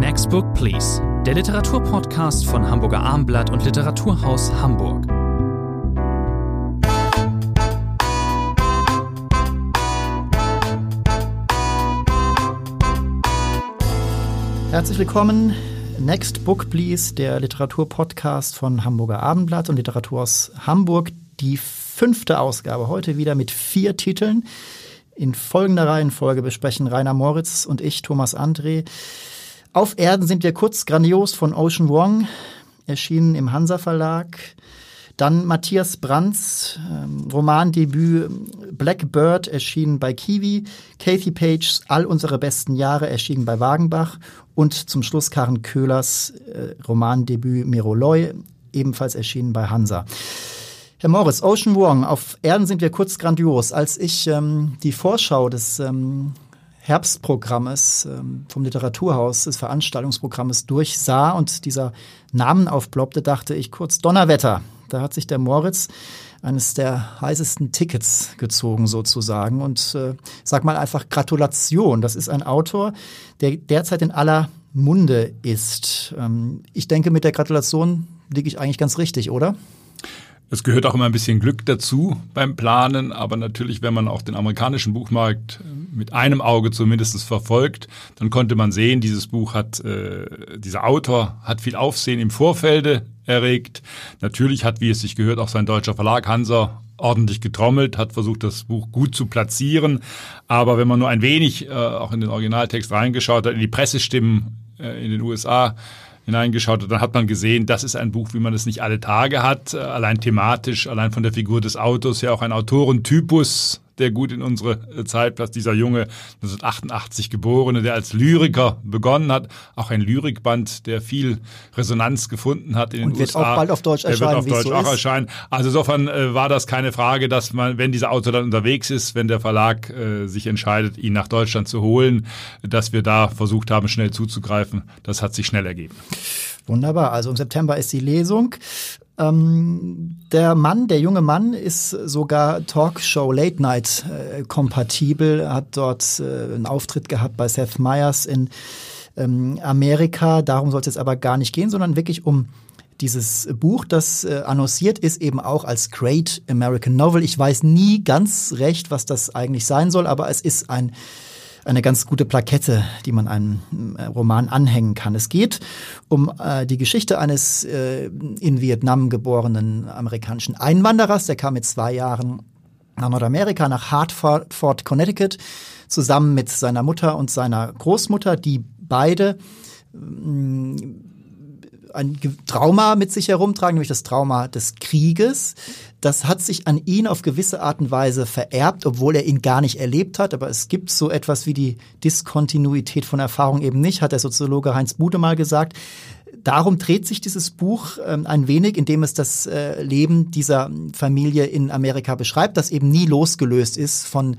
Next Book Please, der Literaturpodcast von Hamburger Armblatt und Literaturhaus Hamburg. Herzlich willkommen. Next Book Please, der Literaturpodcast von Hamburger Abendblatt und Literaturhaus Hamburg. Die fünfte Ausgabe heute wieder mit vier Titeln. In folgender Reihenfolge besprechen Rainer Moritz und ich, Thomas André, auf Erden sind wir kurz grandios von Ocean Wong, erschienen im Hansa Verlag. Dann Matthias Brands ähm, Romandebüt Blackbird erschienen bei Kiwi, Kathy Pages All unsere besten Jahre erschienen bei Wagenbach und zum Schluss Karen Köhlers äh, Romandebüt Miroloy ebenfalls erschienen bei Hansa. Herr Morris, Ocean Wong, auf Erden sind wir kurz grandios. Als ich ähm, die Vorschau des ähm, Herbstprogrammes ähm, vom Literaturhaus, des Veranstaltungsprogrammes durchsah und dieser Namen aufploppte, dachte ich kurz Donnerwetter. Da hat sich der Moritz eines der heißesten Tickets gezogen sozusagen und äh, sag mal einfach Gratulation. Das ist ein Autor, der derzeit in aller Munde ist. Ähm, ich denke, mit der Gratulation liege ich eigentlich ganz richtig, oder? Es gehört auch immer ein bisschen Glück dazu beim Planen, aber natürlich, wenn man auch den amerikanischen Buchmarkt mit einem Auge zumindest verfolgt, dann konnte man sehen, dieses Buch hat, äh, dieser Autor hat viel Aufsehen im Vorfelde erregt. Natürlich hat, wie es sich gehört, auch sein deutscher Verlag Hansa ordentlich getrommelt, hat versucht, das Buch gut zu platzieren. Aber wenn man nur ein wenig äh, auch in den Originaltext reingeschaut hat, in die Pressestimmen äh, in den USA, hineingeschaut hat, dann hat man gesehen, das ist ein Buch, wie man es nicht alle Tage hat, äh, allein thematisch, allein von der Figur des Autors ja auch ein Autorentypus, der gut in unsere äh, Zeit passt. Dieser junge 1988 geborene, der als Lyriker begonnen hat, auch ein Lyrikband, der viel Resonanz gefunden hat in den Und wird USA. auch bald auf Deutsch erscheinen. Der wird auf Deutsch so auch ist. erscheinen. Also insofern äh, war das keine Frage, dass man, wenn dieser Autor dann unterwegs ist, wenn der Verlag äh, sich entscheidet, ihn nach Deutschland zu holen, dass wir da versucht haben, schnell zuzugreifen. Das hat sich schnell ergeben. Wunderbar. Also im September ist die Lesung. Ähm, der Mann, der junge Mann, ist sogar Talkshow Late Night äh, kompatibel, hat dort äh, einen Auftritt gehabt bei Seth Meyers in ähm, Amerika. Darum soll es jetzt aber gar nicht gehen, sondern wirklich um dieses Buch, das äh, annonciert ist, eben auch als Great American Novel. Ich weiß nie ganz recht, was das eigentlich sein soll, aber es ist ein eine ganz gute Plakette, die man einem äh, Roman anhängen kann. Es geht um äh, die Geschichte eines äh, in Vietnam geborenen amerikanischen Einwanderers, der kam mit zwei Jahren nach Nordamerika, nach Hartford, Connecticut, zusammen mit seiner Mutter und seiner Großmutter, die beide mh, ein Trauma mit sich herumtragen, nämlich das Trauma des Krieges. Das hat sich an ihn auf gewisse Art und Weise vererbt, obwohl er ihn gar nicht erlebt hat. Aber es gibt so etwas wie die Diskontinuität von Erfahrung eben nicht, hat der Soziologe Heinz Bude mal gesagt. Darum dreht sich dieses Buch ähm, ein wenig, indem es das äh, Leben dieser Familie in Amerika beschreibt, das eben nie losgelöst ist von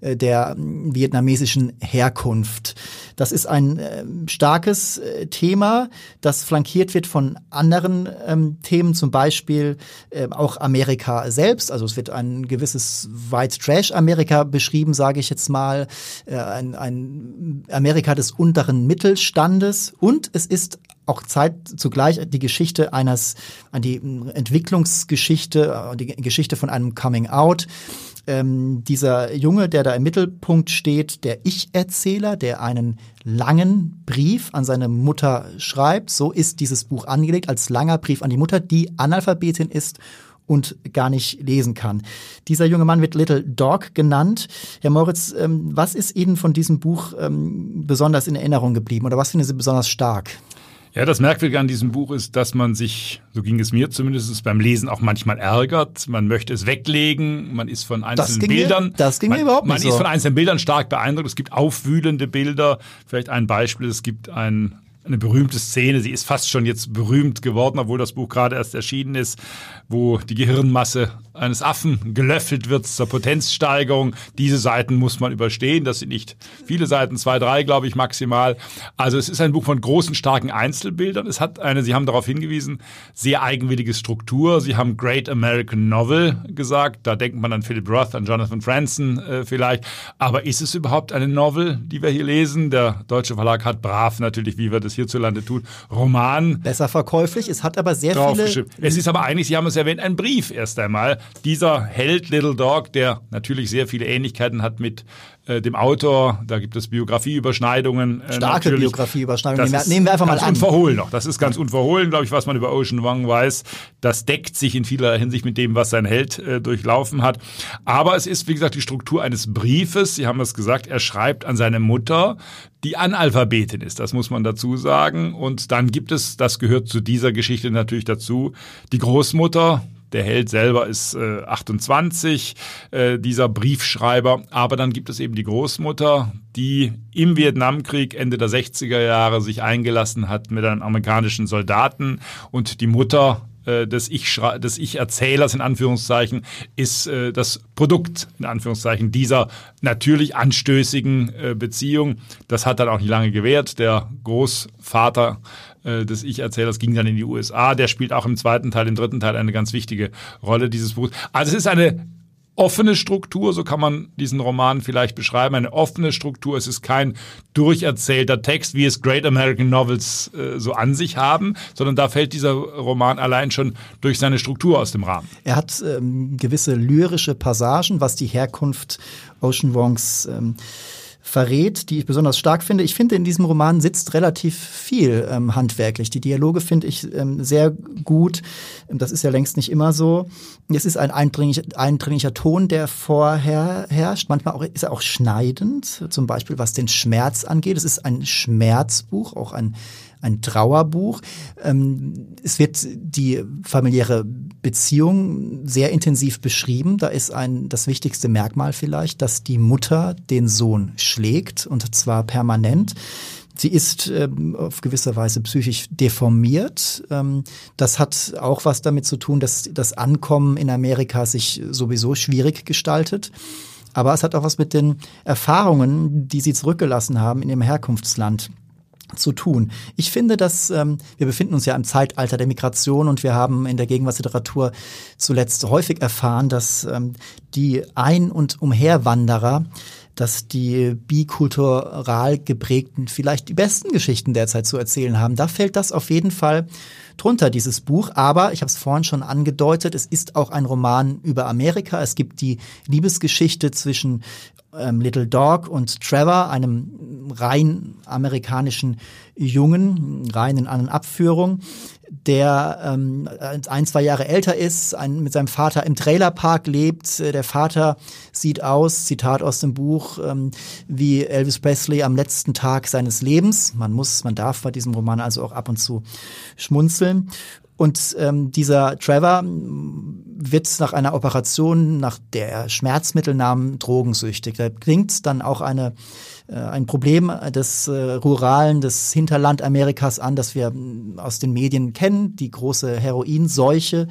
äh, der ähm, vietnamesischen Herkunft. Das ist ein äh, starkes Thema, das flankiert wird von anderen ähm, Themen, zum Beispiel äh, auch Amerika selbst. Also es wird ein gewisses White Trash Amerika beschrieben, sage ich jetzt mal, äh, ein, ein Amerika des unteren Mittelstandes und es ist auch Zeit zugleich die Geschichte eines, die Entwicklungsgeschichte, die Geschichte von einem Coming Out. Ähm, dieser Junge, der da im Mittelpunkt steht, der Ich-Erzähler, der einen langen Brief an seine Mutter schreibt. So ist dieses Buch angelegt als langer Brief an die Mutter, die Analphabetin ist und gar nicht lesen kann. Dieser junge Mann wird Little Dog genannt. Herr Moritz, ähm, was ist Ihnen von diesem Buch ähm, besonders in Erinnerung geblieben oder was finden Sie besonders stark? Ja, das Merkwürdige an diesem Buch ist, dass man sich, so ging es mir zumindest beim Lesen auch manchmal ärgert. Man möchte es weglegen, man ist von einzelnen das Bildern. Mir, das ging man, mir überhaupt nicht Man so. ist von einzelnen Bildern stark beeindruckt. Es gibt aufwühlende Bilder. Vielleicht ein Beispiel, es gibt ein eine berühmte Szene, sie ist fast schon jetzt berühmt geworden, obwohl das Buch gerade erst erschienen ist, wo die Gehirnmasse eines Affen gelöffelt wird zur Potenzsteigerung. Diese Seiten muss man überstehen. Das sind nicht viele Seiten, zwei, drei, glaube ich, maximal. Also es ist ein Buch von großen, starken Einzelbildern. Es hat eine, Sie haben darauf hingewiesen, sehr eigenwillige Struktur. Sie haben Great American Novel gesagt. Da denkt man an Philip Roth, an Jonathan Franzen äh, vielleicht. Aber ist es überhaupt eine Novel, die wir hier lesen? Der deutsche Verlag hat brav natürlich, wie wir das es hierzulande tut, Roman. Besser verkäuflich, es hat aber sehr viele. Es ist aber eigentlich, Sie haben es erwähnt, ein Brief erst einmal. Dieser Held Little Dog, der natürlich sehr viele Ähnlichkeiten hat mit äh, dem Autor. Da gibt es Biografieüberschneidungen. Äh, Starke Biografieüberschneidungen. Nehmen, nehmen wir einfach mal an. Unverhohlen noch. Das ist ganz unverhohlen, glaube ich, was man über Ocean Wang weiß. Das deckt sich in vieler Hinsicht mit dem, was sein Held äh, durchlaufen hat. Aber es ist, wie gesagt, die Struktur eines Briefes. Sie haben es gesagt, er schreibt an seine Mutter, die Analphabetin ist. Das muss man dazu sagen. Und dann gibt es, das gehört zu dieser Geschichte natürlich dazu, die Großmutter, der Held selber ist äh, 28, äh, dieser Briefschreiber. Aber dann gibt es eben die Großmutter, die im Vietnamkrieg Ende der 60er Jahre sich eingelassen hat mit einem amerikanischen Soldaten und die Mutter äh, des ich, des ich Erzählers in Anführungszeichen ist äh, das Produkt in Anführungszeichen dieser natürlich anstößigen äh, Beziehung. Das hat dann auch nicht lange gewährt. Der Großvater äh, des Ich-Erzählers ging dann in die USA. Der spielt auch im zweiten Teil, im dritten Teil eine ganz wichtige Rolle dieses Buchs. Also es ist eine offene Struktur, so kann man diesen Roman vielleicht beschreiben, eine offene Struktur. Es ist kein durcherzählter Text, wie es Great American Novels äh, so an sich haben, sondern da fällt dieser Roman allein schon durch seine Struktur aus dem Rahmen. Er hat ähm, gewisse lyrische Passagen, was die Herkunft Ocean Wongs ähm, verrät, die ich besonders stark finde. Ich finde, in diesem Roman sitzt relativ viel ähm, handwerklich. Die Dialoge finde ich ähm, sehr gut. Das ist ja längst nicht immer so. Es ist ein eindringlich, eindringlicher Ton, der vorher herrscht. Manchmal auch, ist er auch schneidend, zum Beispiel was den Schmerz angeht. Es ist ein Schmerzbuch, auch ein ein Trauerbuch. Ähm, es wird die familiäre Beziehung sehr intensiv beschrieben. Da ist ein, das wichtigste Merkmal vielleicht, dass die Mutter den Sohn schlägt und zwar permanent. Sie ist ähm, auf gewisse Weise psychisch deformiert. Ähm, das hat auch was damit zu tun, dass das Ankommen in Amerika sich sowieso schwierig gestaltet. Aber es hat auch was mit den Erfahrungen, die sie zurückgelassen haben in ihrem Herkunftsland zu tun. Ich finde, dass ähm, wir befinden uns ja im Zeitalter der Migration und wir haben in der Gegenwartsliteratur zuletzt häufig erfahren, dass ähm, die Ein- und Umherwanderer dass die bikultural geprägten vielleicht die besten Geschichten derzeit zu erzählen haben. Da fällt das auf jeden Fall drunter, dieses Buch. Aber ich habe es vorhin schon angedeutet, es ist auch ein Roman über Amerika. Es gibt die Liebesgeschichte zwischen ähm, Little Dog und Trevor, einem rein amerikanischen Jungen, rein in einer Abführung, der ähm, ein, zwei Jahre älter ist, ein, mit seinem Vater im Trailerpark lebt. Der Vater sieht aus, Zitat aus dem Buch, ähm, wie Elvis Presley am letzten Tag seines Lebens. Man muss, man darf bei diesem Roman also auch ab und zu schmunzeln. Und ähm, dieser Trevor wird nach einer Operation, nach der er Schmerzmittel nahm, drogensüchtig. Da klingt dann auch eine, ein Problem des äh, Ruralen, des Hinterlandamerikas an, das wir mm, aus den Medien kennen, die große Heroinseuche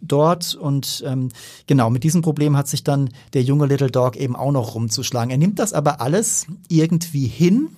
dort. Und ähm, genau, mit diesem Problem hat sich dann der junge Little Dog eben auch noch rumzuschlagen. Er nimmt das aber alles irgendwie hin.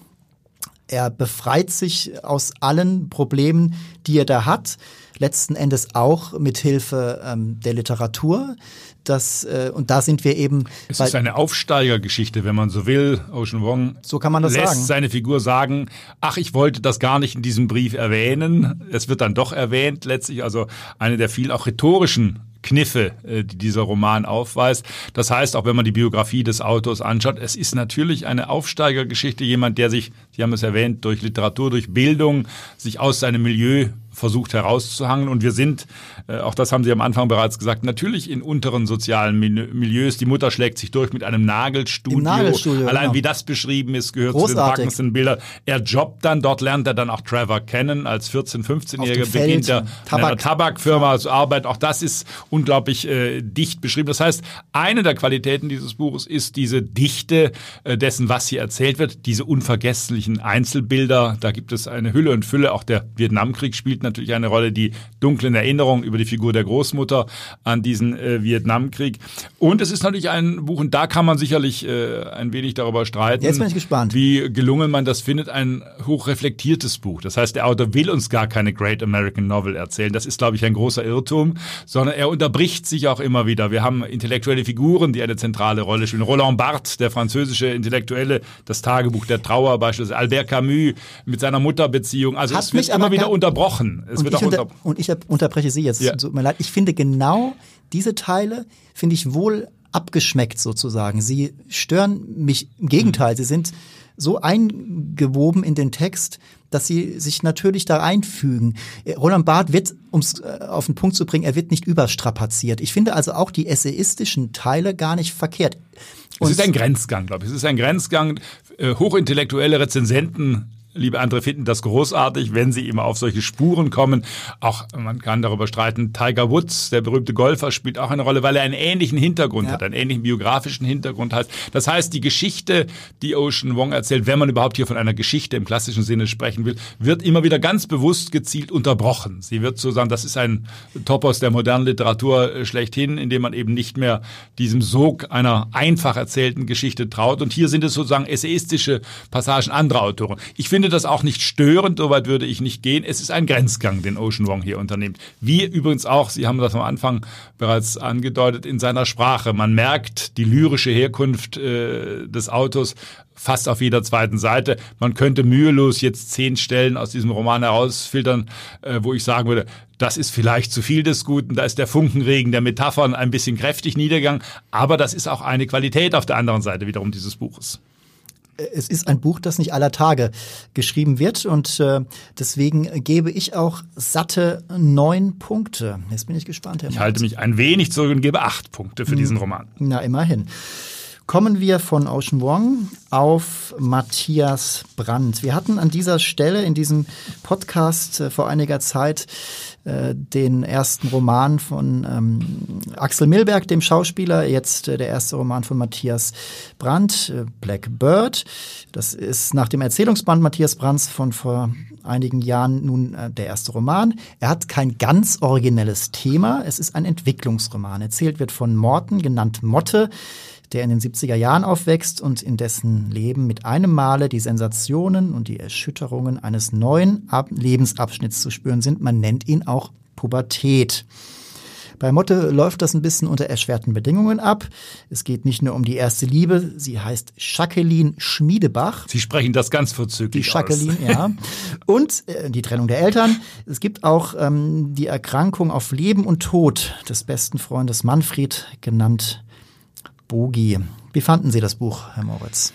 Er befreit sich aus allen Problemen, die er da hat letzten Endes auch mit Hilfe ähm, der Literatur. Das, äh, und da sind wir eben. Es ist eine Aufsteigergeschichte, wenn man so will. Ocean Wong so kann man das lässt sagen. seine Figur sagen, ach, ich wollte das gar nicht in diesem Brief erwähnen. Es wird dann doch erwähnt letztlich. Also eine der vielen auch rhetorischen Kniffe, äh, die dieser Roman aufweist. Das heißt, auch wenn man die Biografie des Autors anschaut, es ist natürlich eine Aufsteigergeschichte, jemand, der sich, Sie haben es erwähnt, durch Literatur, durch Bildung, sich aus seinem Milieu versucht herauszuhangen. Und wir sind, äh, auch das haben Sie am Anfang bereits gesagt, natürlich in unteren sozialen Milieus. Die Mutter schlägt sich durch mit einem Nagelstudio. Nagelstudio Allein genau. wie das beschrieben ist, gehört Großartig. zu den packendsten Bildern. Er jobbt dann, dort lernt er dann auch Trevor kennen. Als 14-, 15-Jähriger beginnt er Tabak. in einer Tabakfirma zu arbeiten. Auch das ist unglaublich äh, dicht beschrieben. Das heißt, eine der Qualitäten dieses Buches ist diese Dichte äh, dessen, was hier erzählt wird, diese unvergesslichen Einzelbilder. Da gibt es eine Hülle und Fülle. Auch der Vietnamkrieg spielt natürlich eine Rolle, die dunklen Erinnerungen über die Figur der Großmutter an diesen äh, Vietnamkrieg. Und es ist natürlich ein Buch, und da kann man sicherlich äh, ein wenig darüber streiten. Jetzt bin ich gespannt. Wie gelungen man das findet, ein hochreflektiertes Buch. Das heißt, der Autor will uns gar keine Great American Novel erzählen. Das ist, glaube ich, ein großer Irrtum, sondern er unterbricht sich auch immer wieder. Wir haben intellektuelle Figuren, die eine zentrale Rolle spielen. Roland Barthes, der französische Intellektuelle, das Tagebuch der Trauer beispielsweise, Albert Camus mit seiner Mutterbeziehung. Also Hat es wird immer wieder gar- Es Und wird ich, auch unter, und ich unterbreche Sie jetzt. Ja. Tut mir leid. Ich finde genau diese Teile finde ich wohl abgeschmeckt sozusagen. Sie stören mich im Gegenteil. Sie sind so eingewoben in den Text, dass sie sich natürlich da einfügen. Äh, Roland Barth wird, um es auf den Punkt zu bringen, er wird nicht überstrapaziert. Ich finde also auch die essayistischen Teile gar nicht verkehrt. Es ist ein Grenzgang, glaube ich. Es ist ein Grenzgang. Äh, Hochintellektuelle Rezensenten, liebe andere, finden das großartig, wenn sie immer auf solche Spuren kommen. Auch man kann darüber streiten. Tiger Woods, der berühmte Golfer, spielt auch eine Rolle, weil er einen ähnlichen Hintergrund Ja. hat, einen ähnlichen biografischen Hintergrund hat. Das heißt, die Geschichte, die Ocean Wong erzählt, wenn man überhaupt hier von einer Geschichte im klassischen Sinne sprechen will, wird immer wieder ganz bewusst gezielt unterbrochen. Sie wird sozusagen, das ist ein Topos der modernen Literatur äh, schlechthin, in dem man eben nicht mehr diesem Sog einer einfach erzählten Geschichte traut. Und hier sind es sozusagen essayistische Passagen anderer Autoren. Ich finde das auch nicht störend, soweit würde ich nicht gehen. Es ist ein Grenzgang, den Ocean Wong hier unternimmt. Wie übrigens auch, Sie haben das am Anfang bereits angedeutet, in seiner Sprache. Man merkt die lyrische Herkunft äh, des Autors fast auf jeder zweiten Seite. Man könnte mühelos jetzt zehn Stellen aus diesem Roman herausfiltern, äh, wo ich sagen würde, das ist vielleicht zu viel des Guten, da ist der Funkenregen der Metaphern ein bisschen kräftig niedergegangen, aber das ist auch eine Qualität auf der anderen Seite wiederum dieses Buches. Es ist ein Buch, das nicht aller Tage geschrieben wird und äh, deswegen gebe ich auch satte neun Punkte. Jetzt bin ich gespannt, Herr Ich halte mich ein wenig zurück und gebe acht Punkte für diesen Roman. Na, immerhin. Kommen wir von Ocean Wong auf Matthias Brandt. Wir hatten an dieser Stelle in diesem Podcast äh, vor einiger Zeit äh, den ersten Roman von ähm, Axel Milberg, dem Schauspieler, jetzt äh, der erste Roman von Matthias Brandt, äh, Black Bird. Das ist nach dem Erzählungsband Matthias Brandts von vor einigen Jahren nun der erste Roman. Er hat kein ganz originelles Thema. Es ist ein Entwicklungsroman. Erzählt wird von Morten, genannt Motte, der in den 70er Jahren aufwächst und in dessen Leben mit einem Male die Sensationen und die Erschütterungen eines neuen Ab Lebensabschnitts zu spüren sind. Man nennt ihn auch Pubertät. Bei Motte läuft das ein bisschen unter erschwerten Bedingungen ab. Es geht nicht nur um die erste Liebe, sie heißt Jacqueline Schmiedebach. Sie sprechen das ganz Die vorzüglich aus. Jacqueline, ja. Und äh, die Trennung der Eltern. Es gibt auch ähm, die Erkrankung auf Leben und Tod des besten Freundes Manfred, genannt Bogi. Wie fanden Sie das Buch, Herr Moritz?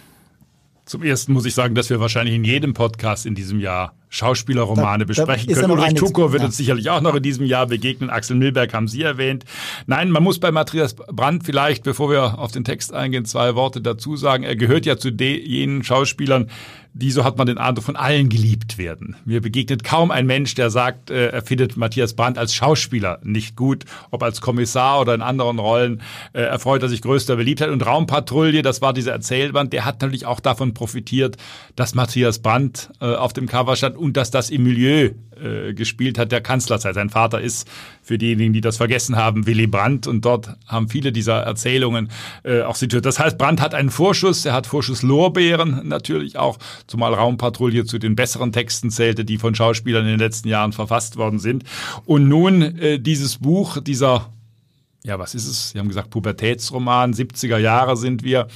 Zum ersten muss ich sagen, dass wir wahrscheinlich in jedem Podcast in diesem Jahr Schauspielerromane Da- da besprechen ja können. Ulrich Tukur wird ja. uns sicherlich auch noch in diesem Jahr begegnen. Axel Milberg haben Sie erwähnt. Nein, man muss bei Matthias Brandt vielleicht, bevor wir auf den Text eingehen, zwei Worte dazu sagen. Er gehört ja zu jenen Schauspielern, die, so hat man den Eindruck, von allen geliebt werden. Mir begegnet kaum ein Mensch, der sagt, äh, er findet Matthias Brandt als Schauspieler nicht gut, ob als Kommissar oder in anderen Rollen. Äh, erfreut er sich größter Beliebtheit. Und Raumpatrouille, das war dieser Erzählband, der hat natürlich auch davon profitiert, dass Matthias Brandt äh, auf dem Cover stand und dass das im Milieu äh, gespielt hat der Kanzlerzeit. Sein Vater ist, für diejenigen, die das vergessen haben, Willy Brandt und dort haben viele dieser Erzählungen äh, auch situiert. Das heißt, Brandt hat einen Vorschuss, er hat Vorschusslorbeeren natürlich auch, zumal Raumpatrouille zu den besseren Texten zählte, die von Schauspielern in den letzten Jahren verfasst worden sind. Und nun äh, dieses Buch, dieser ja, was ist es? Sie haben gesagt, Pubertätsroman, 70er Jahre sind wir.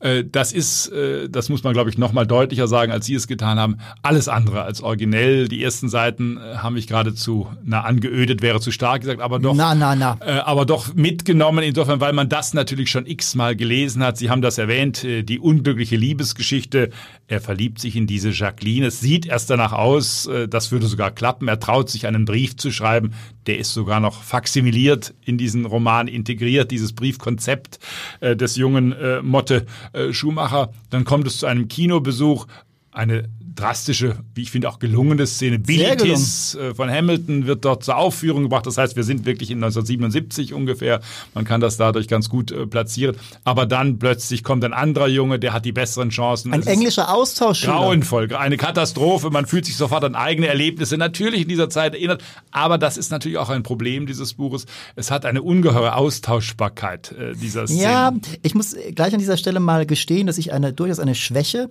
Äh, Das ist, äh, das muss man, glaube ich, noch mal deutlicher sagen, als Sie es getan haben, alles andere als originell. Die ersten Seiten äh, haben mich geradezu, na, angeödet wäre zu stark gesagt, aber doch, Na, na, na. aber doch mitgenommen, insofern, weil man das natürlich schon x-mal gelesen hat. Sie haben das erwähnt, äh, die unglückliche Liebesgeschichte. Er verliebt sich in diese Jacqueline. Es sieht erst danach aus, das würde sogar klappen. Er traut sich einen Brief zu schreiben. Der ist sogar noch faximiliert in diesen Roman integriert, dieses Briefkonzept äh, des jungen äh, Motte äh, Schumacher. Dann kommt es zu einem Kinobesuch. Eine drastische, wie ich finde, auch gelungene Szene. Billy Tiss äh, von Hamilton wird dort zur Aufführung gebracht. Das heißt, wir sind wirklich in 1977 ungefähr. Man kann das dadurch ganz gut äh, platzieren. Aber dann plötzlich kommt ein anderer Junge, der hat die besseren Chancen. Ein es englischer Austausch. Grauenvoll. Eine Katastrophe. Man fühlt sich sofort an eigene Erlebnisse natürlich in dieser Zeit erinnert. Aber das ist natürlich auch ein Problem dieses Buches. Es hat eine ungeheure Austauschbarkeit äh, dieser Szene. Ja, ich muss gleich an dieser Stelle mal gestehen, dass ich eine durchaus eine Schwäche äh,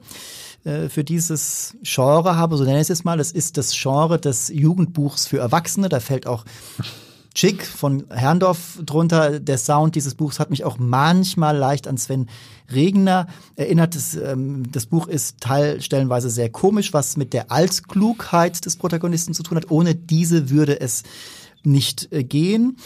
für dieses Genre habe, so nenne ich es jetzt mal. Es ist das Genre des Jugendbuchs für Erwachsene. Da fällt auch Chick von Herrndorf drunter. Der Sound dieses Buchs hat mich auch manchmal leicht an Sven Regner erinnert. Das, ähm, das Buch ist teilstellenweise sehr komisch, was mit der Altklugheit des Protagonisten zu tun hat. Ohne diese würde es nicht äh, gehen.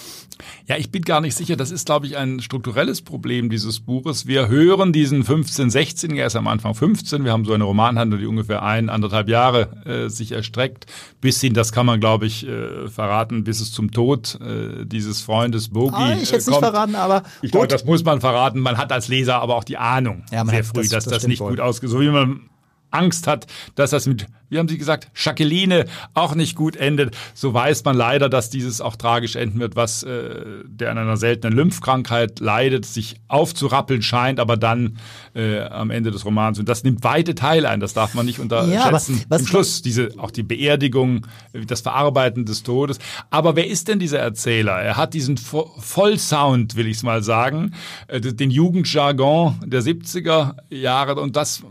Ja, ich bin gar nicht sicher. Das ist, glaube ich, ein strukturelles Problem dieses Buches. Wir hören diesen 15-, 16, er ist am Anfang 15. Wir haben so eine Romanhandlung, die ungefähr ein, anderthalb Jahre äh, sich erstreckt. Bis hin, das kann man, glaube ich, äh, verraten, bis es zum Tod äh, dieses Freundes Bogi ah, Ich äh, nicht verraten, aber Ich glaube, das muss man verraten. Man hat als Leser aber auch die Ahnung ja, sehr früh, das, dass das, das nicht gut ausgeht. So wie man Angst hat, dass das mit, wie haben Sie gesagt, Jacqueline auch nicht gut endet, so weiß man leider, dass dieses auch tragisch enden wird, was äh, der an einer seltenen Lymphkrankheit leidet, sich aufzurappeln scheint, aber dann äh, am Ende des Romans. Und das nimmt weite Teile ein, das darf man nicht unterschätzen. Ja, Im Schluss, diese, auch die Beerdigung, das Verarbeiten des Todes. Aber wer ist denn dieser Erzähler? Er hat diesen Vollsound, will ich es mal sagen, äh, den Jugendjargon der 70er Jahre und das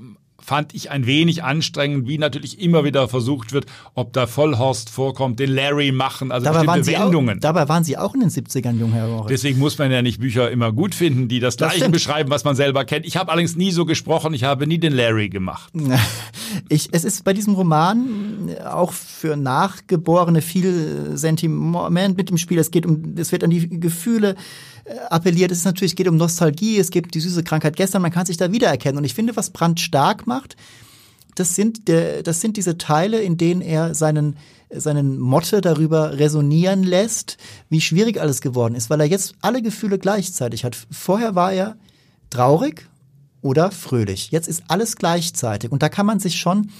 fand ich ein wenig anstrengend, wie natürlich immer wieder versucht wird, ob da Vollhorst vorkommt, den Larry machen, also dabei bestimmte Wendungen. Auch, dabei waren Sie auch in den 70ern jung, Herr Rohre. Deswegen muss man ja nicht Bücher immer gut finden, die das, das Gleiche stimmt. beschreiben, was man selber kennt. Ich habe allerdings nie so gesprochen, ich habe nie den Larry gemacht. Ich, es ist bei diesem Roman auch für Nachgeborene viel Sentiment mit dem Spiel. Es geht um, es wird an die Gefühle appelliert. Es ist natürlich, geht um Nostalgie, es gibt die süße Krankheit gestern, man kann sich da wiedererkennen. Und ich finde, was Brandt stark macht, das sind, der, das sind diese Teile, in denen er seinen, seinen Motte darüber resonieren lässt, wie schwierig alles geworden ist, weil er jetzt alle Gefühle gleichzeitig hat. Vorher war er traurig oder fröhlich. Jetzt ist alles gleichzeitig. Und da kann man sich schon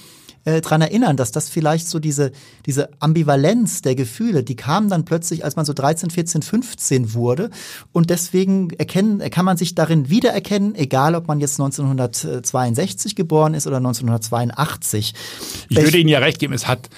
äh, dran erinnern, dass das vielleicht so diese, diese Ambivalenz der Gefühle, die kam dann plötzlich, als man so 13, 14, 15 wurde. Und deswegen erkennen, kann man sich darin wiedererkennen, egal ob man jetzt 1962 geboren ist oder 1982. Ich würde Ihnen ja recht geben, es hat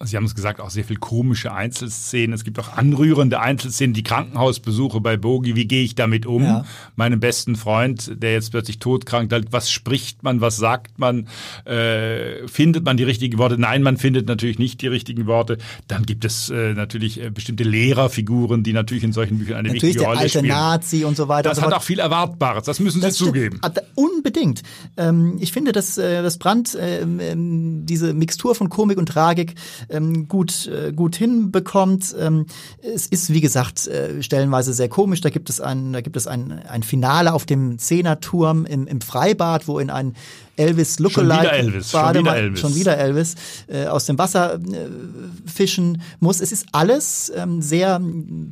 Sie haben es gesagt, auch sehr viel komische Einzelszenen. Es gibt auch anrührende Einzelszenen, die Krankenhausbesuche bei Bogi. Wie gehe ich damit um? Ja. Meinem besten Freund, der jetzt plötzlich todkrank ist, was spricht man, was sagt man? Äh, findet man die richtigen Worte? Nein, man findet natürlich nicht die richtigen Worte. Dann gibt es äh, natürlich äh, bestimmte Lehrerfiguren, die natürlich in solchen Büchern eine natürlich wichtige Rolle spielen. Natürlich der alte Nazi und so weiter. Das hat auch viel Erwartbares, das müssen das Sie zugeben. Unbedingt. Ähm, ich finde, dass, äh, dass Brandt ähm, ähm, diese Mixtur von Komik und Tragik ähm, gut, äh, gut hinbekommt. Ähm, es ist, wie gesagt, äh, stellenweise sehr komisch. Da gibt es ein, da gibt es ein, ein Finale auf dem Zehnerturm im, im Freibad, wo in ein Elvis Lookalike. Schon wieder Elvis. Schon wieder Elvis. Schon wieder Elvis äh, aus dem Wasser äh, fischen muss. Es ist alles ähm, sehr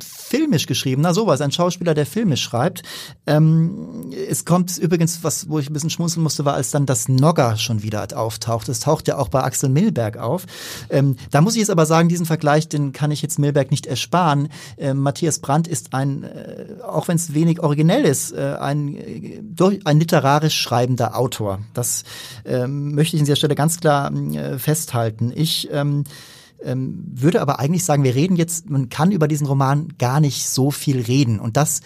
filmisch geschrieben. Na sowas, ein Schauspieler, der filmisch schreibt. Ähm, es kommt übrigens, was, wo ich ein bisschen schmunzeln musste, war, als dann das Nogger schon wieder auftaucht. Das taucht ja auch bei Axel Milberg auf. Ähm, da muss ich jetzt aber sagen, diesen Vergleich, den kann ich jetzt Milberg nicht ersparen. Ähm, Matthias Brandt ist ein, äh, auch wenn es wenig originell ist, äh, ein, äh, durch, ein literarisch schreibender Autor. Das ähm, möchte ich an dieser Stelle ganz klar äh, festhalten. Ich ähm, ähm, würde aber eigentlich sagen, wir reden jetzt, man kann über diesen Roman gar nicht so viel reden. Und das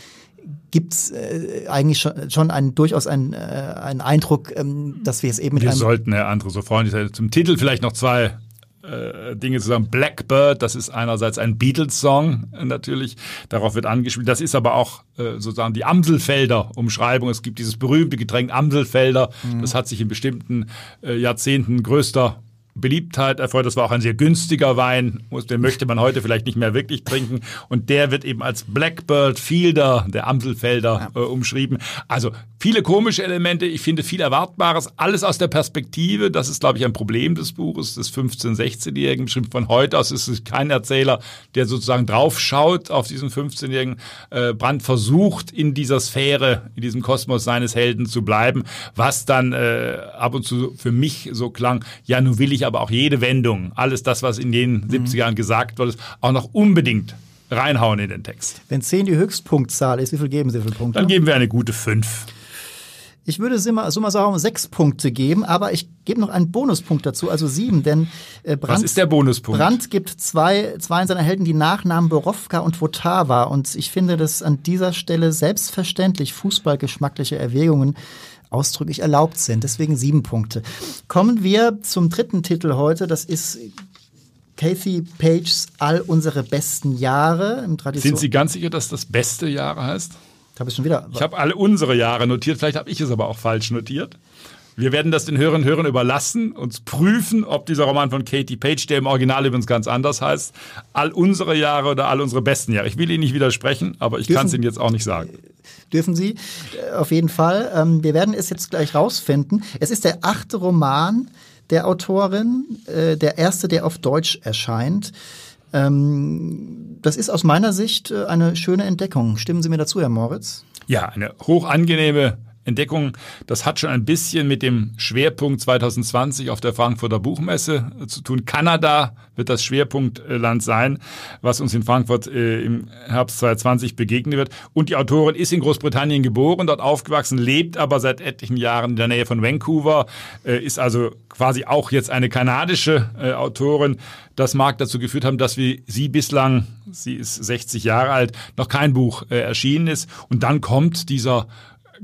gibt's äh, eigentlich schon, schon einen, durchaus einen, äh, einen Eindruck, ähm, dass wir es eben mit wir einem... Wir sollten, Herr Andre, so freundlich sein, zum Titel vielleicht noch zwei äh, Dinge zusammen. Blackbird, das ist einerseits ein Beatles-Song äh, natürlich, darauf wird angespielt. Das ist aber auch äh, sozusagen die Amselfelder-Umschreibung. Es gibt dieses berühmte Getränk Amselfelder, mhm. das hat sich in bestimmten äh, Jahrzehnten größter Beliebtheit erfreut. Das war auch ein sehr günstiger Wein, den möchte man heute vielleicht nicht mehr wirklich trinken. Und der wird eben als Blackbird Fielder, der Amselfelder, äh, umschrieben. Also viele komische Elemente, ich finde viel Erwartbares, alles aus der Perspektive. Das ist, glaube ich, ein Problem des Buches, des 15-, 16-Jährigen. Bestimmt von heute aus ist es kein Erzähler, der sozusagen draufschaut auf diesen 15-Jährigen. Äh, Brandt versucht, in dieser Sphäre, in diesem Kosmos seines Helden zu bleiben, was dann äh, ab und zu für mich so klang, ja, nun will ich aber auch jede Wendung, alles das, was in den mhm. 70ern gesagt wurde, auch noch unbedingt reinhauen in den Text. Wenn 10 die Höchstpunktzahl ist, wie viel geben Sie für Punkte? Dann geben wir eine gute 5. Ich würde Summa, Summa summarum sechs Punkte geben, aber ich gebe noch einen Bonuspunkt dazu, also sieben, denn äh, Brandt, Was ist der Bonuspunkt? Brandt gibt zwei, zwei seiner Helden die Nachnamen Borowka und Votava und ich finde das an dieser Stelle selbstverständlich fußballgeschmackliche Erwägungen ausdrücklich erlaubt sind. Deswegen sieben Punkte. Kommen wir zum dritten Titel heute. Das ist Kathy Pages All unsere besten Jahre. Im Tradition Sind Sie ganz sicher, dass das beste Jahre heißt? Habe ich schon wieder. Ich habe alle unsere Jahre notiert. Vielleicht habe ich es aber auch falsch notiert. Wir werden das den Hörerinnen und Hörern überlassen, uns prüfen, ob dieser Roman von Katie Page, der im Original übrigens ganz anders heißt, all unsere Jahre oder all unsere besten Jahre. Ich will Ihnen nicht widersprechen, aber ich kann es Ihnen jetzt auch nicht sagen. Dürfen Sie, äh, auf jeden Fall. Ähm, wir werden es jetzt gleich rausfinden. Es ist der achte Roman der Autorin, äh, der erste, der auf Deutsch erscheint. Ähm, das ist aus meiner Sicht äh, eine schöne Entdeckung. Stimmen Sie mir dazu, Herr Moritz? Ja, eine hochangenehme Entdeckung. Das hat schon ein bisschen mit dem Schwerpunkt 2020 auf der Frankfurter Buchmesse zu tun. Kanada wird das Schwerpunktland sein, was uns in Frankfurt äh, im Herbst 2020 begegnen wird. Und die Autorin ist in Großbritannien geboren, dort aufgewachsen, lebt aber seit etlichen Jahren in der Nähe von Vancouver, äh, ist also quasi auch jetzt eine kanadische äh, Autorin. Das mag dazu geführt haben, dass wir sie bislang, sie ist 60 Jahre alt, noch kein Buch erschienen ist. Und dann kommt dieser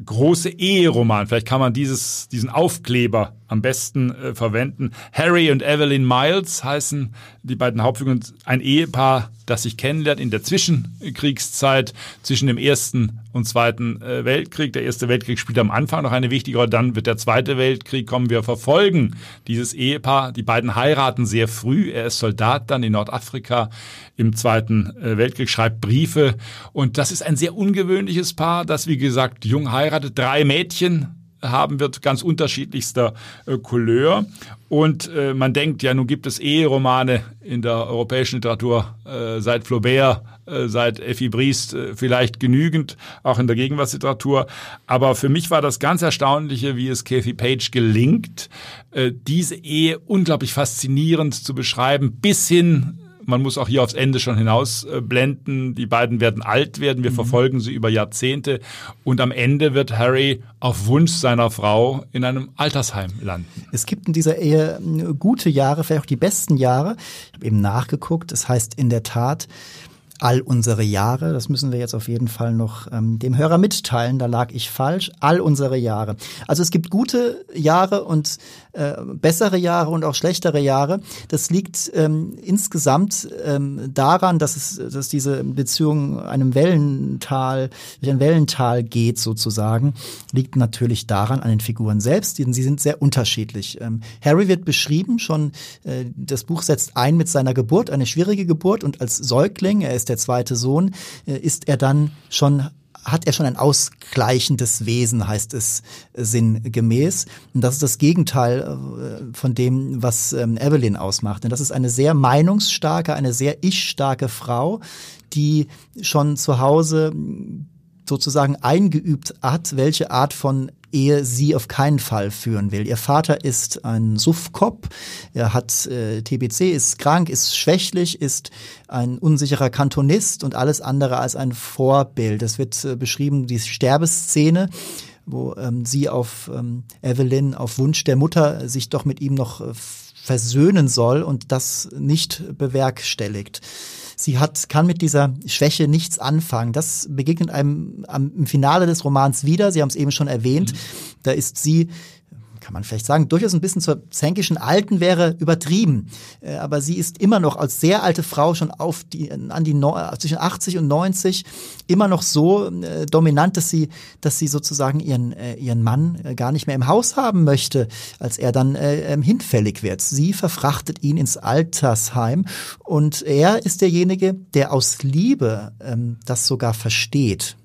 große Eheroman. Vielleicht kann man dieses, diesen Aufkleber am besten äh, verwenden. Harry und Evelyn Miles heißen die beiden Hauptfiguren. Ein Ehepaar, das sich kennenlernt in der Zwischenkriegszeit zwischen dem Ersten und Zweiten äh, Weltkrieg. Der Erste Weltkrieg spielt am Anfang noch eine wichtige Rolle. Dann wird der Zweite Weltkrieg kommen. Wir verfolgen dieses Ehepaar. Die beiden heiraten sehr früh. Er ist Soldat dann in Nordafrika im Zweiten äh, Weltkrieg, schreibt Briefe. Und das ist ein sehr ungewöhnliches Paar, das, wie gesagt, jung heiratet. Drei Mädchen haben wird, ganz unterschiedlichster äh, Couleur. Und äh, man denkt, ja, nun gibt es Eheromane in der europäischen Literatur äh, seit Flaubert, äh, seit Effi Briest äh, vielleicht genügend, auch in der Gegenwartsliteratur. Aber für mich war das ganz Erstaunliche, wie es Kathy Page gelingt, äh, diese Ehe unglaublich faszinierend zu beschreiben, bis hin man muss auch hier aufs Ende schon hinausblenden. Die beiden werden alt werden. Wir mhm. verfolgen sie über Jahrzehnte. Und am Ende wird Harry auf Wunsch seiner Frau in einem Altersheim landen. Es gibt in dieser Ehe äh, gute Jahre, vielleicht auch die besten Jahre. Ich habe eben nachgeguckt. Es das heißt in der Tat, all unsere Jahre. Das müssen wir jetzt auf jeden Fall noch ähm, dem Hörer mitteilen. Da lag ich falsch. All unsere Jahre. Also es gibt gute Jahre und äh, bessere Jahre und auch schlechtere Jahre. Das liegt ähm, insgesamt ähm, daran, dass es, dass diese Beziehung einem Wellental, durch ein Wellental geht sozusagen. Liegt natürlich daran an den Figuren selbst. Sie sind sehr unterschiedlich. Ähm, Harry wird beschrieben schon. Äh, das Buch setzt ein mit seiner Geburt, eine schwierige Geburt und als Säugling. Er ist der zweite Sohn, äh, ist er dann schon hat er schon ein ausgleichendes Wesen, heißt es äh, sinngemäß. Und das ist das Gegenteil äh, von dem, was ähm, Evelyn ausmacht. Denn das ist eine sehr meinungsstarke, eine sehr ich-starke Frau, die schon zu Hause sozusagen eingeübt hat, welche Art von Ehe sie auf keinen Fall führen will. Ihr Vater ist ein Suffkop, er hat äh, TBC, ist krank, ist schwächlich, ist ein unsicherer Kantonist und alles andere als ein Vorbild. Es wird äh, beschrieben, die Sterbeszene wo ähm, sie auf ähm, Evelyn auf Wunsch der Mutter sich doch mit ihm noch äh, versöhnen soll und das nicht bewerkstelligt. Sie hat, kann mit dieser Schwäche nichts anfangen. Das begegnet einem am, im Finale des Romans wieder. Sie haben es eben schon erwähnt. Mhm. Da ist sie kann man vielleicht sagen, durchaus ein bisschen zur zänkischen Alten wäre übertrieben. Äh, aber sie ist immer noch als sehr alte Frau schon auf die, an die zwischen 80 und 90 immer noch so äh, dominant, dass sie, dass sie sozusagen ihren, äh, ihren Mann gar nicht mehr im Haus haben möchte, als er dann äh, ähm, hinfällig wird. Sie verfrachtet ihn ins Altersheim und er ist derjenige, der aus Liebe ähm, das sogar versteht.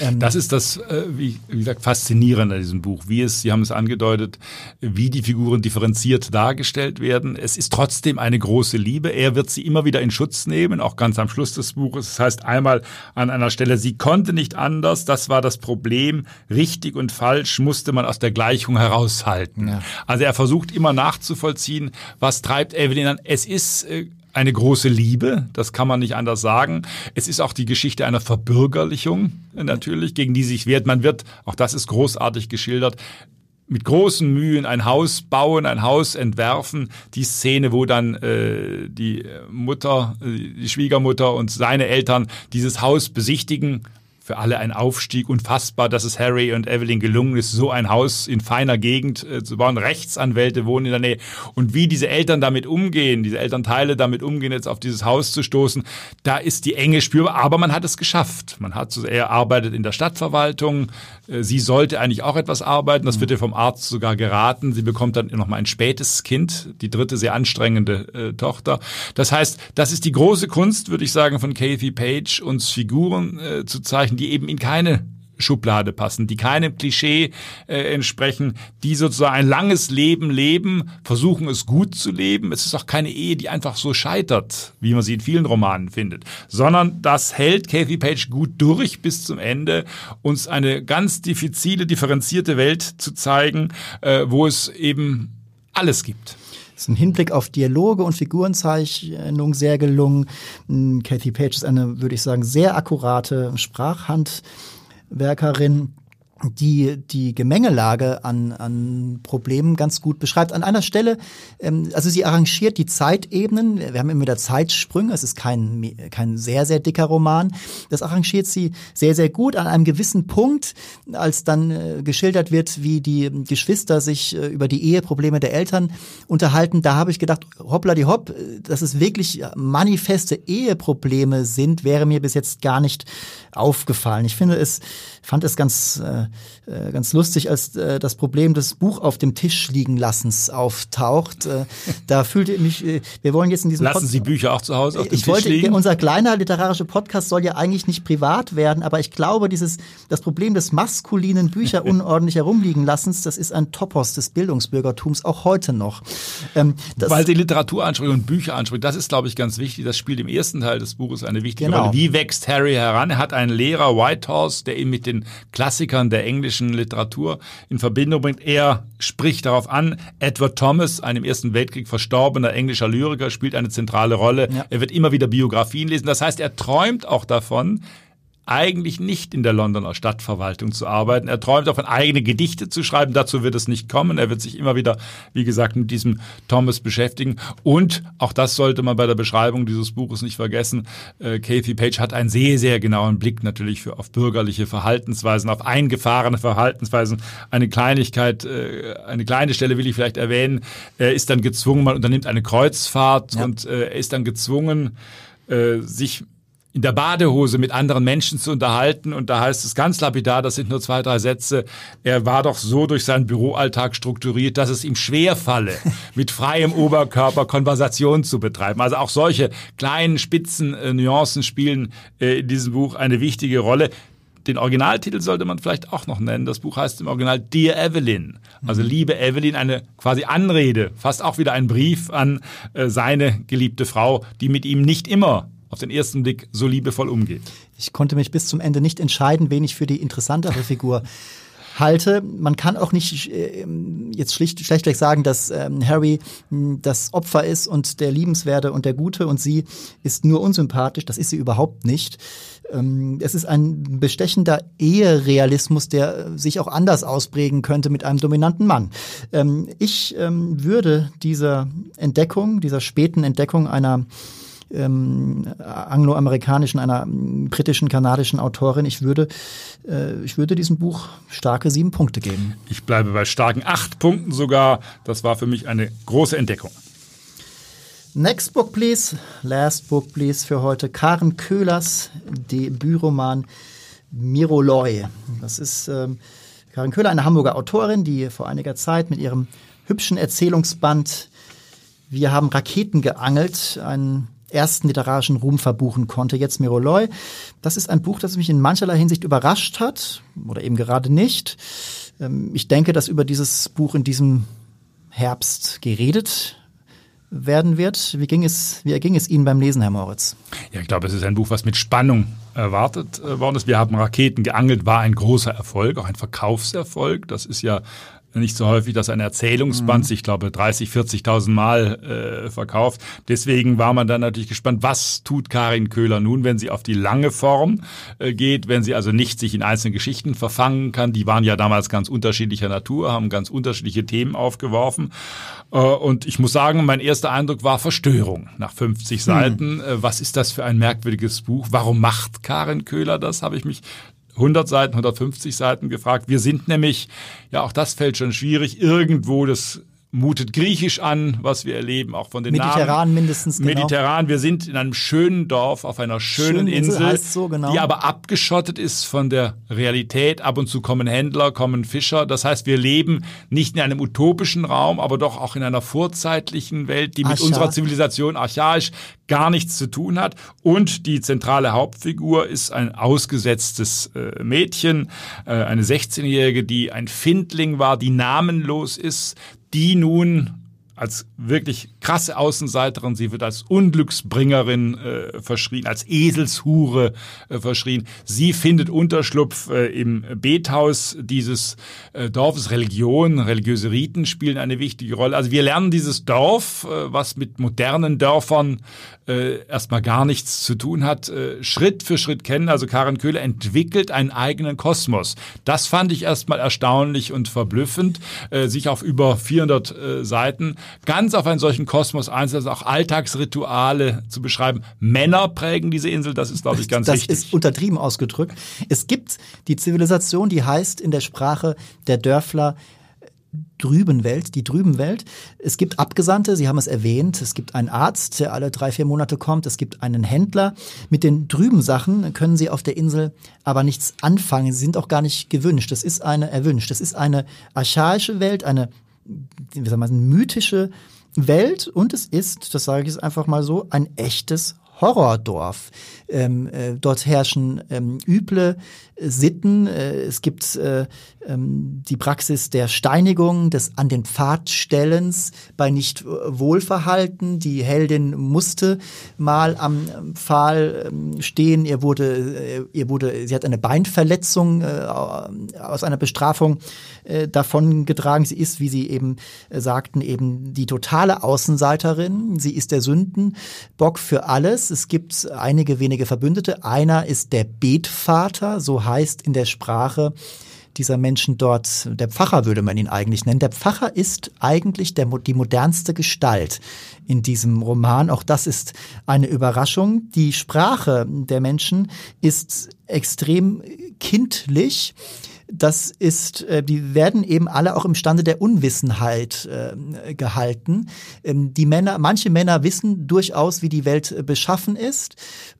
Ähm, das ist das, äh, wie, wie gesagt, faszinierende an diesem Buch, wie es, Sie haben es angedeutet, wie die Figuren differenziert dargestellt werden. Es ist trotzdem eine große Liebe. Er wird sie immer wieder in Schutz nehmen, auch ganz am Schluss des Buches. Das heißt einmal an einer Stelle, sie konnte nicht anders, das war das Problem. Richtig und falsch musste man aus der Gleichung heraushalten. Ja. Also er versucht immer nachzuvollziehen, was treibt Evelyn an. Es ist äh, eine große Liebe, das kann man nicht anders sagen. Es ist auch die Geschichte einer Verbürgerlichung natürlich, gegen die sich wehrt. Man wird, auch das ist großartig geschildert, mit großen Mühen ein Haus bauen, ein Haus entwerfen. Die Szene, wo dann äh, die Mutter, äh, die Schwiegermutter und seine Eltern dieses Haus besichtigen für alle ein Aufstieg. Unfassbar, dass es Harry und Evelyn gelungen ist, so ein Haus in feiner Gegend äh, zu bauen. Rechtsanwälte wohnen in der Nähe. Und wie diese Eltern damit umgehen, diese Elternteile damit umgehen, jetzt auf dieses Haus zu stoßen, da ist die Enge spürbar. Aber man hat es geschafft. Man hat, er arbeitet in der Stadtverwaltung. Äh, sie sollte eigentlich auch etwas arbeiten. Das wird ihr vom Arzt sogar geraten. Sie bekommt dann nochmal ein spätes Kind, die dritte sehr anstrengende äh, Tochter. Das heißt, das ist die große Kunst, würde ich sagen, von Kathy Page, uns Figuren äh, zu zeichnen die eben in keine Schublade passen, die keinem Klischee äh, entsprechen, die sozusagen ein langes Leben leben, versuchen es gut zu leben. Es ist auch keine Ehe, die einfach so scheitert, wie man sie in vielen Romanen findet, sondern das hält Kathy Page gut durch bis zum Ende, uns eine ganz diffizile, differenzierte Welt zu zeigen, äh, wo es eben alles gibt ist ein Hinblick auf Dialoge und Figurenzeichnung sehr gelungen. Hm, Kathy Page ist eine, würde ich sagen, sehr akkurate Sprachhandwerkerin die die Gemengelage an, an Problemen ganz gut beschreibt. An einer Stelle, ähm, also sie arrangiert die Zeitebenen. Wir haben immer wieder Zeitsprünge. Es ist kein, kein sehr, sehr dicker Roman. Das arrangiert sie sehr, sehr gut. An einem gewissen Punkt, als dann äh, geschildert wird, wie die Geschwister sich äh, über die Eheprobleme der Eltern unterhalten, da habe ich gedacht, hoppla die hopp, dass es wirklich manifeste Eheprobleme sind, wäre mir bis jetzt gar nicht aufgefallen. Ich finde es, fand es ganz, äh, äh, ganz lustig, als äh, das Problem des Buch auf dem Tisch liegen lassens auftaucht. Äh, da fühlte ich mich, äh, wir wollen jetzt in diesem Lassen Pod Sie Bücher auch zu Hause auf dem ich Tisch wollte, liegen? Unser kleiner literarischer Podcast soll ja eigentlich nicht privat werden, aber ich glaube, dieses, das Problem des maskulinen Bücher unordentlich herumliegen lassens, das ist ein Topos des Bildungsbürgertums, auch heute noch. Ähm, Weil Sie Literatur ansprechen und Bücher ansprechen, das ist, glaube ich, ganz wichtig. Das spielt im ersten Teil des Buches eine wichtige genau. Rolle. Wie wächst Harry heran? Er hat einen Lehrer, Whitehorse, der ihn mit den Klassikern der englischen Literatur in Verbindung bringt. Er spricht darauf an, Edward Thomas, ein im Ersten Weltkrieg verstorbener englischer Lyriker, spielt eine zentrale Rolle. Ja. Er wird immer wieder Biografien lesen. Das heißt, er träumt auch davon, eigentlich nicht in der Londoner Stadtverwaltung zu arbeiten. Er träumt davon, eigene Gedichte zu schreiben. Dazu wird es nicht kommen. Er wird sich immer wieder, wie gesagt, mit diesem Thomas beschäftigen. Und auch das sollte man bei der Beschreibung dieses Buches nicht vergessen. Äh, Kathy Page hat einen sehr, sehr genauen Blick natürlich für, auf bürgerliche Verhaltensweisen, auf eingefahrene Verhaltensweisen. Eine Kleinigkeit, äh, eine kleine Stelle will ich vielleicht erwähnen. Er ist dann gezwungen, man unternimmt eine Kreuzfahrt ja. und äh, er ist dann gezwungen, äh, sich in der Badehose mit anderen Menschen zu unterhalten. Und da heißt es ganz lapidar, das sind nur zwei, drei Sätze, er war doch so durch seinen Büroalltag strukturiert, dass es ihm schwer falle, mit freiem Oberkörper Konversation zu betreiben. Also auch solche kleinen, spitzen äh, Nuancen spielen äh, in diesem Buch eine wichtige Rolle. Den Originaltitel sollte man vielleicht auch noch nennen. Das Buch heißt im Original Dear Evelyn. Also mhm. liebe Evelyn, eine quasi Anrede, fast auch wieder ein Brief an äh, seine geliebte Frau, die mit ihm nicht immer auf den ersten Blick so liebevoll umgeht. Ich konnte mich bis zum Ende nicht entscheiden, wen ich für die interessantere Figur halte. Man kann auch nicht äh, jetzt schlicht, schlechtweg sagen, dass ähm, Harry mh, das Opfer ist und der Liebenswerte und der Gute und sie ist nur unsympathisch. Das ist sie überhaupt nicht. Ähm, es ist ein bestechender Eherealismus, der sich auch anders ausprägen könnte mit einem dominanten Mann. Ähm, ich ähm, würde dieser Entdeckung, dieser späten Entdeckung einer ähm, angloamerikanischen, einer britischen, kanadischen Autorin. Ich würde, äh, ich würde diesem Buch starke sieben Punkte geben. Ich bleibe bei starken acht Punkten sogar. Das war für mich eine große Entdeckung. Next book, please. Last book, please für heute. Karen Köhlers Debütroman Miroloy. Das ist ähm, Karin Köhler, eine Hamburger Autorin, die vor einiger Zeit mit ihrem hübschen Erzählungsband Wir haben Raketen geangelt, einen ersten literarischen Ruhm verbuchen konnte. Jetzt Miroloy. Das ist ein Buch, das mich in mancherlei Hinsicht überrascht hat oder eben gerade nicht. Ähm, ich denke, dass über dieses Buch in diesem Herbst geredet werden wird. Wie ging es, wie erging es Ihnen beim Lesen, Herr Moritz? Ja, ich glaube, es ist ein Buch, was mit Spannung erwartet äh, worden ist. Wir haben Raketen geangelt, war ein großer Erfolg, auch ein Verkaufserfolg. Das ist ja nicht so häufig, dass ein Erzählungsband mhm. sich, glaube 30, 40.000 Mal äh, verkauft. Deswegen war man dann natürlich gespannt, was tut Karin Köhler nun, wenn sie auf die lange Form äh, geht, wenn sie also nicht sich in einzelne Geschichten verfangen kann. Die waren ja damals ganz unterschiedlicher Natur, haben ganz unterschiedliche Themen aufgeworfen. Äh, und ich muss sagen, mein erster Eindruck war Verstörung nach 50 mhm. Seiten. Äh, was ist das für ein merkwürdiges Buch? Warum macht Karin Köhler das? Habe ich mich 100 Seiten, 150 Seiten gefragt. Wir sind nämlich, ja auch das fällt schon schwierig, irgendwo das mutet griechisch an, was wir erleben, auch von den Mediterran Namen. mindestens. Genau. Mediterran. Wir sind in einem schönen Dorf auf einer schönen Schön Insel, Insel so, genau. die aber abgeschottet ist von der Realität. Ab und zu kommen Händler, kommen Fischer. Das heißt, wir leben nicht in einem utopischen Raum, aber doch auch in einer vorzeitlichen Welt, die mit Archa. unserer Zivilisation archaisch gar nichts zu tun hat. Und die zentrale Hauptfigur ist ein ausgesetztes äh, Mädchen, äh, eine 16-Jährige, die ein Findling war, die namenlos ist, die nun als wirklich krasse Außenseiterin, sie wird als Unglücksbringerin äh, verschrien, als Eselshure äh, verschrien. Sie findet Unterschlupf äh, im Bethaus dieses äh, Dorfes. Religion, religiöse Riten spielen eine wichtige Rolle. Also wir lernen dieses Dorf, äh, was mit modernen Dörfern äh, erstmal gar nichts zu tun hat, äh, Schritt für Schritt kennen. Also Karin Köhler entwickelt einen eigenen Kosmos. Das fand ich erstmal erstaunlich und verblüffend, äh, sich auf über 400 äh, Seiten ganz auf einen solchen Kosmos einzusetzen, auch Alltagsrituale zu beschreiben. Männer prägen diese Insel, das ist, glaube ich, ganz das wichtig. Das ist untertrieben ausgedrückt. Es gibt die Zivilisation, die heißt in der Sprache der Dörfler Drübenwelt, die Drübenwelt. Es gibt Abgesandte, Sie haben es erwähnt. Es gibt einen Arzt, der alle drei, vier Monate kommt. Es gibt einen Händler. Mit den Drübensachen können Sie auf der Insel aber nichts anfangen. Sie sind auch gar nicht gewünscht. Das ist eine erwünscht. Das ist eine archaische Welt, eine wie soll man sagen, mythische Welt und es ist, das sage ich jetzt einfach mal so, ein echtes Horrordorf. Ähm, äh, dort herrschen ähm, üble Sitten. Äh, es gibt äh, ähm, die Praxis der Steinigung, des an den Pfad stellens bei nicht Wohlverhalten. Die Heldin musste mal am Pfahl ähm, stehen. Ihr wurde, äh, ihr wurde, sie hat eine Beinverletzung äh, aus einer Bestrafung äh, davon getragen. Sie ist, wie Sie eben äh, sagten, eben die totale Außenseiterin. Sie ist der Sündenbock für alles. Es gibt einige wenige Verbündete. Einer ist der Betvater, so heißt in der Sprache dieser Menschen dort, der Pfarrer würde man ihn eigentlich nennen. Der Pfarrer ist eigentlich der, die modernste Gestalt in diesem Roman. Auch das ist eine Überraschung. Die Sprache der Menschen ist extrem kindlich das ist, äh, die werden eben alle auch im Stande der Unwissenheit äh, gehalten. Ähm, die Männer, manche Männer wissen durchaus, wie die Welt äh, beschaffen ist.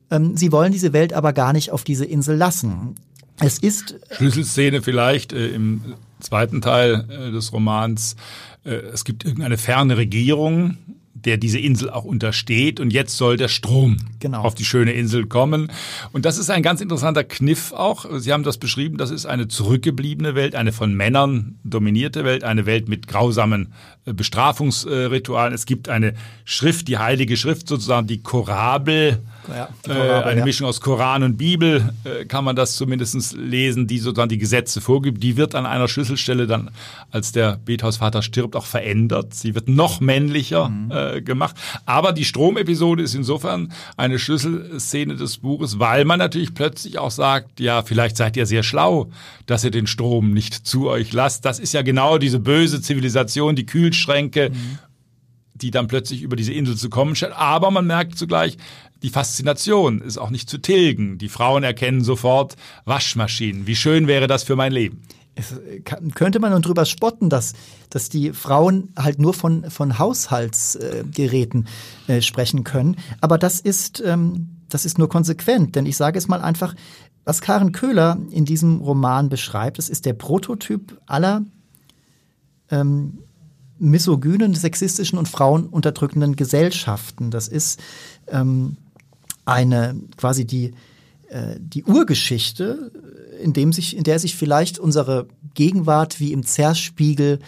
Ähm, sie wollen diese Welt aber gar nicht auf diese Insel lassen. Es ist Schlüsselszene vielleicht äh, im zweiten Teil äh, des Romans. Äh, es gibt irgendeine ferne Regierung, der diese Insel auch untersteht. Und jetzt soll der Strom genau. auf die schöne Insel kommen. Und das ist ein ganz interessanter Kniff auch. Sie haben das beschrieben, das ist eine zurückgebliebene Welt, eine von Männern dominierte Welt, eine Welt mit grausamen äh, Bestrafungsritualen. Es gibt eine Schrift, die heilige Schrift sozusagen, die Korabel ja, äh, eine ja. Mischung aus Koran und Bibel äh, kann man das zumindest lesen, die sozusagen die Gesetze vorgibt. Die wird an einer Schlüsselstelle dann, als der Bethausvater stirbt, auch verändert. Sie wird noch männlicher mhm. äh, gemacht. Aber die Stromepisode ist insofern eine Schlüsselszene des Buches, weil man natürlich plötzlich auch sagt, ja, vielleicht seid ihr sehr schlau, dass ihr den Strom nicht zu euch lasst. Das ist ja genau diese böse Zivilisation, die Kühlschränke. Mhm die dann plötzlich über diese Insel zu kommen scheint. Aber man merkt zugleich, die Faszination ist auch nicht zu tilgen. Die Frauen erkennen sofort Waschmaschinen. Wie schön wäre das für mein Leben. Es, kann, könnte man nun drüber spotten, dass, dass die Frauen halt nur von, von Haushaltsgeräten äh, äh, sprechen können. Aber das ist, ähm, das ist nur konsequent, denn ich sage es mal einfach, was Karen Köhler in diesem Roman beschreibt, das ist der Prototyp aller ähm, misogynen, sexistischen und frauenunterdrückenden Gesellschaften. Das ist ähm, eine quasi die, äh, die Urgeschichte, in, dem sich, in der sich vielleicht unsere Gegenwart wie im Zerspiegel ähm,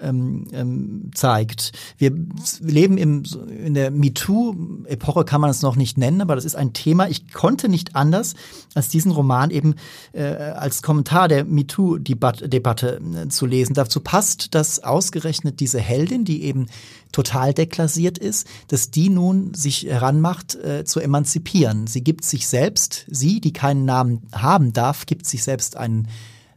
ähm, zeigt. Wir leben im, in der MeToo-Epoche, kann man es noch nicht nennen, aber das ist ein Thema. Ich konnte nicht anders, als diesen Roman eben äh, als Kommentar der MeToo-Debatte äh, zu lesen. Dazu passt, dass ausgerechnet diese Heldin, die eben total deklassiert ist, dass die nun sich heranmacht, äh, zu emanzipieren. Sie gibt sich selbst, sie, die keinen Namen haben darf, gibt sich selbst einen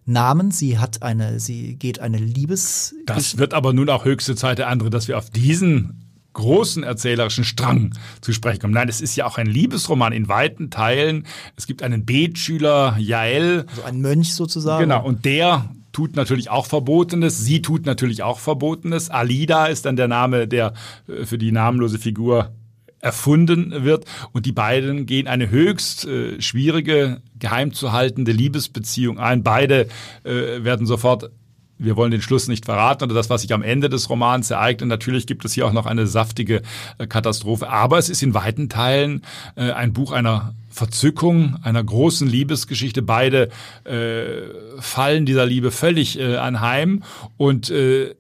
Namen. Sie hat eine, sie geht eine Liebes. Das wird aber nun auch höchste Zeit der andere, dass wir auf diesen großen erzählerischen Strang zu sprechen kommen. Nein, es ist ja auch ein Liebesroman in weiten Teilen. Es gibt einen Betschüler, Jael. Also ein Mönch sozusagen. Genau, und der tut natürlich auch Verbotenes, sie tut natürlich auch Verbotenes. Alida ist dann der Name, der äh, für die namenlose Figur erfunden wird. Und die beiden gehen eine höchst äh, schwierige, geheim zu haltende Liebesbeziehung ein. Beide äh, werden sofort wir wollen den Schluss nicht verraten oder das, was sich am Ende des Romans ereignet. Natürlich gibt es hier auch noch eine saftige äh, Katastrophe, aber es ist in weiten Teilen äh, ein Buch einer Verzückung, einer großen Liebesgeschichte. Beide äh, fallen dieser Liebe völlig äh, anheim und äh,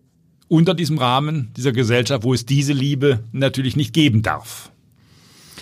unter diesem Rahmen dieser Gesellschaft, wo es diese Liebe natürlich nicht geben darf.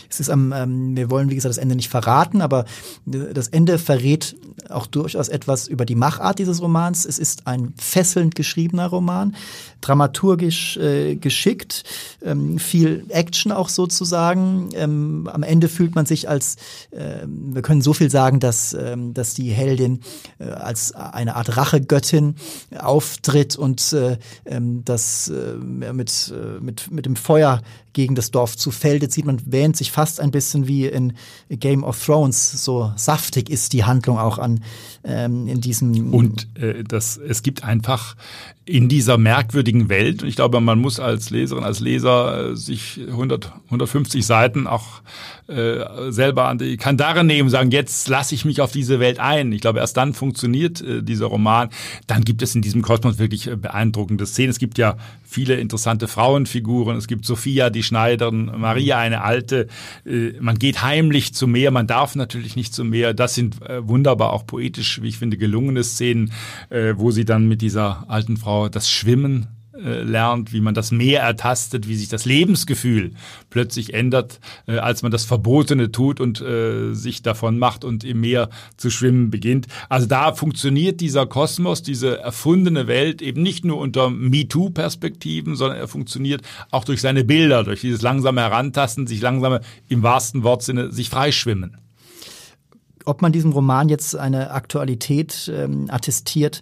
Es ist am, ähm, wir wollen, wie gesagt, das Ende nicht verraten, aber das Ende verrät auch durchaus etwas über die Machart dieses Romans. Es ist ein fesselnd geschriebener Roman, dramaturgisch äh, geschickt, ähm, viel Action auch sozusagen. Ähm, am Ende fühlt man sich als, äh, wir können so viel sagen, dass, ähm, dass die Heldin äh, als eine Art Rachegöttin auftritt und äh, ähm, das äh, mit, äh, mit, mit dem Feuer gegen das Dorf zu Felde zieht. Man wähnt sich fast ein bisschen wie in Game of Thrones. So saftig ist die Handlung auch an ähm, in diesem. Und äh, das, es gibt einfach in dieser merkwürdigen Welt, und ich glaube, man muss als Leserin, als Leser äh, sich 100, 150 Seiten auch äh, selber an die Kandare nehmen, sagen, jetzt lasse ich mich auf diese Welt ein. Ich glaube, erst dann funktioniert äh, dieser Roman. Dann gibt es in diesem Kosmos wirklich äh, beeindruckende Szenen. Es gibt ja viele interessante Frauenfiguren. Es gibt Sophia, die Schneiderin, Maria, eine alte. Äh, man geht heimlich zum Meer, man darf natürlich nicht zum Meer. Das sind wunderbar auch poetisch, wie ich finde, gelungene Szenen, äh, wo sie dann mit dieser alten Frau das Schwimmen äh, lernt, wie man das Meer ertastet, wie sich das Lebensgefühl plötzlich ändert, äh, als man das Verbotene tut und äh, sich davon macht und im Meer zu schwimmen beginnt. Also da funktioniert dieser Kosmos, diese erfundene Welt eben nicht nur unter MeToo-Perspektiven, sondern er funktioniert auch durch seine Bilder, durch dieses langsame Herantasten, sich langsame im wahrsten Wortsinne sich freischwimmen ob man diesem Roman jetzt eine Aktualität ähm, attestiert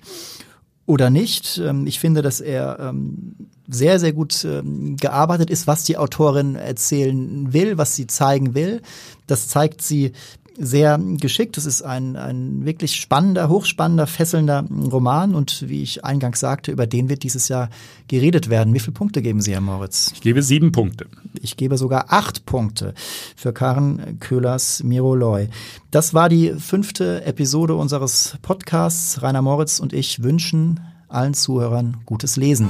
oder nicht. Ähm, ich finde, dass er ähm, sehr, sehr gut ähm, gearbeitet ist, was die Autorin erzählen will, was sie zeigen will. Das zeigt sie sehr geschickt. Es ist ein, ein wirklich spannender, hochspannender, fesselnder Roman und wie ich eingangs sagte, über den wird dieses Jahr geredet werden. Wie viele Punkte geben Sie, Herr Moritz? Ich gebe sieben Punkte. Ich gebe sogar acht Punkte für Karen Köhlers Miroloy. Das war die fünfte Episode unseres Podcasts. Rainer Moritz und ich wünschen allen Zuhörern gutes Lesen.